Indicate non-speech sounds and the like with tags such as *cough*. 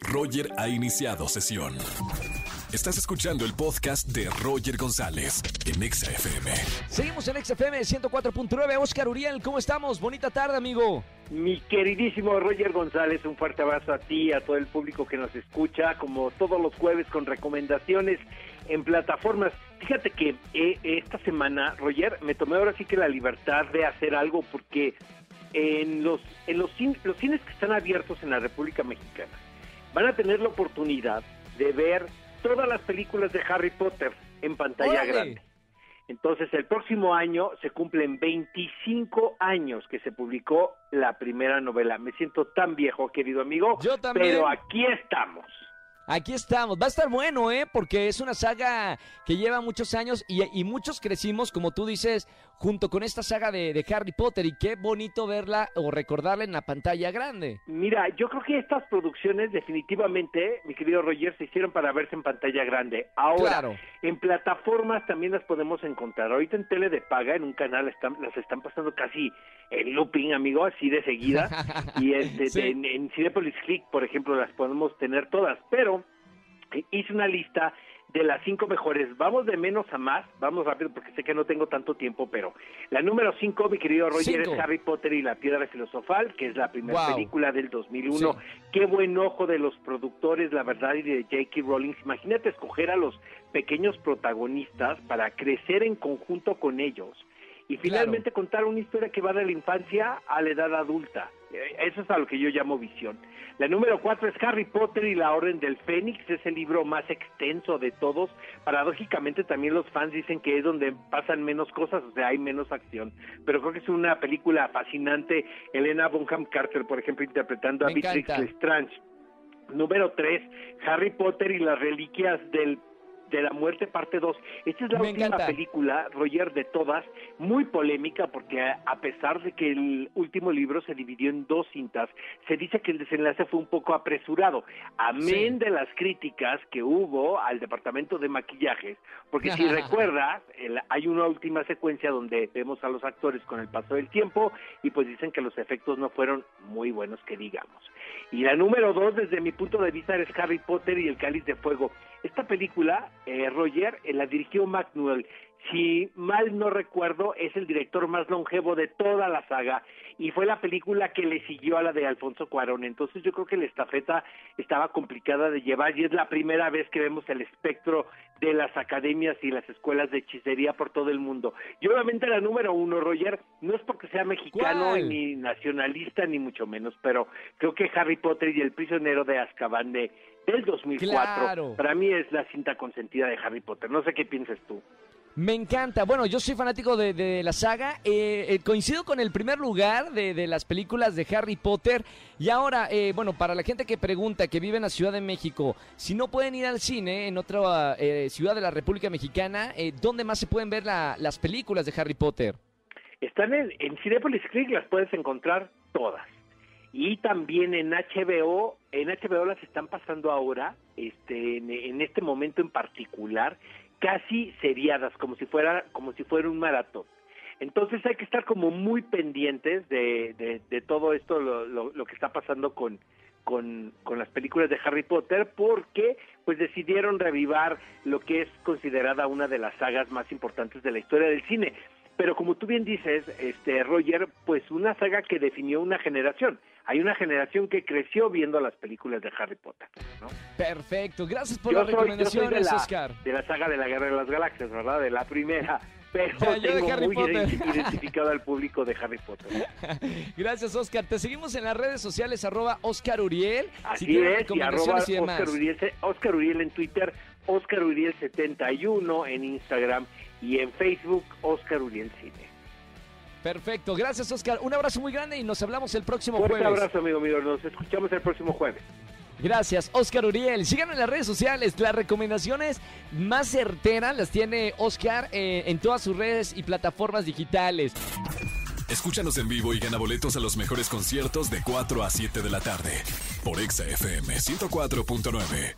Roger ha iniciado sesión. Estás escuchando el podcast de Roger González en Exa FM. Seguimos en XFM 104.9. Oscar Uriel, ¿cómo estamos? Bonita tarde, amigo. Mi queridísimo Roger González, un fuerte abrazo a ti, y a todo el público que nos escucha, como todos los jueves con recomendaciones en plataformas. Fíjate que eh, esta semana, Roger, me tomé ahora sí que la libertad de hacer algo porque en los en los, los cines que están abiertos en la República Mexicana van a tener la oportunidad de ver todas las películas de Harry Potter en pantalla ¡Órale! grande. Entonces, el próximo año se cumplen 25 años que se publicó la primera novela. Me siento tan viejo, querido amigo. Yo también. Pero aquí estamos. Aquí estamos. Va a estar bueno, ¿eh? Porque es una saga que lleva muchos años y, y muchos crecimos, como tú dices, junto con esta saga de, de Harry Potter. Y qué bonito verla o recordarla en la pantalla grande. Mira, yo creo que estas producciones definitivamente, mi querido Roger, se hicieron para verse en pantalla grande. Ahora, Claro. en plataformas también las podemos encontrar. Ahorita en tele de paga, en un canal, están, las están pasando casi en looping, amigo, así de seguida. *laughs* y este, Sí. en, en Cinepolis Click, por ejemplo, las podemos tener todas. Pero eh, hice una lista de las cinco mejores. Vamos de menos a más, vamos rápido porque sé que no tengo tanto tiempo, pero la número cinco, mi querido Roger, Cinco. es Harry Potter y la Piedra Filosofal, que es la primera Wow. película del 2001. Sí. Qué buen ojo de los productores, la verdad, y de J.K. Rowling. Imagínate escoger a los pequeños protagonistas para crecer en conjunto con ellos y finalmente contar una historia que va de la infancia a la edad adulta. Eh, Eso es a lo que yo llamo visión. La número cuatro es Harry Potter y la Orden del Fénix, es el libro más extenso de todos. Paradójicamente también los fans dicen que es donde pasan menos cosas, o sea, hay menos acción. Pero creo que es una película fascinante. Elena Bonham Carter, por ejemplo, interpretando a Beatrix. Lestrange. Número 3, Harry Potter y las reliquias del de la muerte parte 2. Esta es la Me última encanta. película, Roger, de todas, muy polémica porque a, pesar de que el último libro se dividió en dos cintas, se dice que el desenlace fue un poco apresurado, amén Sí. de las críticas que hubo al departamento de maquillajes, porque si *laughs* recuerdas, el- hay una última secuencia donde vemos a los actores con el paso del tiempo y pues dicen que los efectos no fueron muy buenos que digamos. Y la número dos, desde mi punto de vista, es Harry Potter y el Cáliz de Fuego. Esta película, eh, Roger, eh, la dirigió Mac Newell. Si mal no recuerdo, es el director más longevo de toda la saga y fue la película que le siguió a la de Alfonso Cuarón. Entonces yo creo que la estafeta estaba complicada de llevar y es la primera vez que vemos el espectro de las academias y las escuelas de hechicería por todo el mundo. Y obviamente la número uno, Roger, no es porque sea mexicano ¿Cuál? ni nacionalista ni mucho menos, pero creo que Harry Potter y el prisionero de Azkaban de del 2004 Claro. para mí es la cinta consentida de Harry Potter. No sé qué piensas tú. Me encanta. Bueno, yo soy fanático de, de la saga. Eh, eh, coincido con el primer lugar de, de las películas de Harry Potter. Y ahora, eh, bueno, para la gente que pregunta, que vive en la Ciudad de México, si no pueden ir al cine en otra eh, ciudad de la República Mexicana, eh, ¿dónde más se pueden ver la- las películas de Harry Potter? Están en, en Cinepolis las puedes encontrar todas. Y también en HBO, en HBO las están pasando ahora, este, en, en este momento en particular, casi seriadas, como si fuera, como si fuera un maratón. Entonces hay que estar como muy pendientes de, de, de todo esto, lo, lo, lo que está pasando con, con, con las películas de Harry Potter, porque pues decidieron revivar lo que es considerada una de las sagas más importantes de la historia del cine. Pero como tú bien dices, este Roger, pues una saga que definió una generación. Hay una generación que creció viendo las películas de Harry Potter, ¿no? Perfecto. Gracias por Yo las soy, soy de, recomendaciones, la, Oscar. de la saga de la Guerra de las Galaxias, ¿verdad? De la primera. *laughs* Pero Ya, yo de Harry muy Potter. ident- *laughs* identificado al público de Harry Potter. *laughs* Gracias, Oscar. Te seguimos en las redes sociales, arroba Oscar Uriel. Así si es, y arroba recomendaciones y demás. Oscar Uriel, Oscar Uriel en Twitter, Oscar Uriel 71 en Instagram y en Facebook, Oscar Uriel Cine. Perfecto. Gracias, Oscar. Un abrazo muy grande y nos hablamos el próximo Fuerte jueves. abrazo, amigo mío. Nos escuchamos el próximo jueves. Gracias, Oscar Uriel. Síganos en las redes sociales. Las recomendaciones más certeras las tiene Oscar eh, en todas sus redes y plataformas digitales. Escúchanos en vivo y gana boletos a los mejores conciertos de 4 a 7 de la tarde por Exa FM 104.9.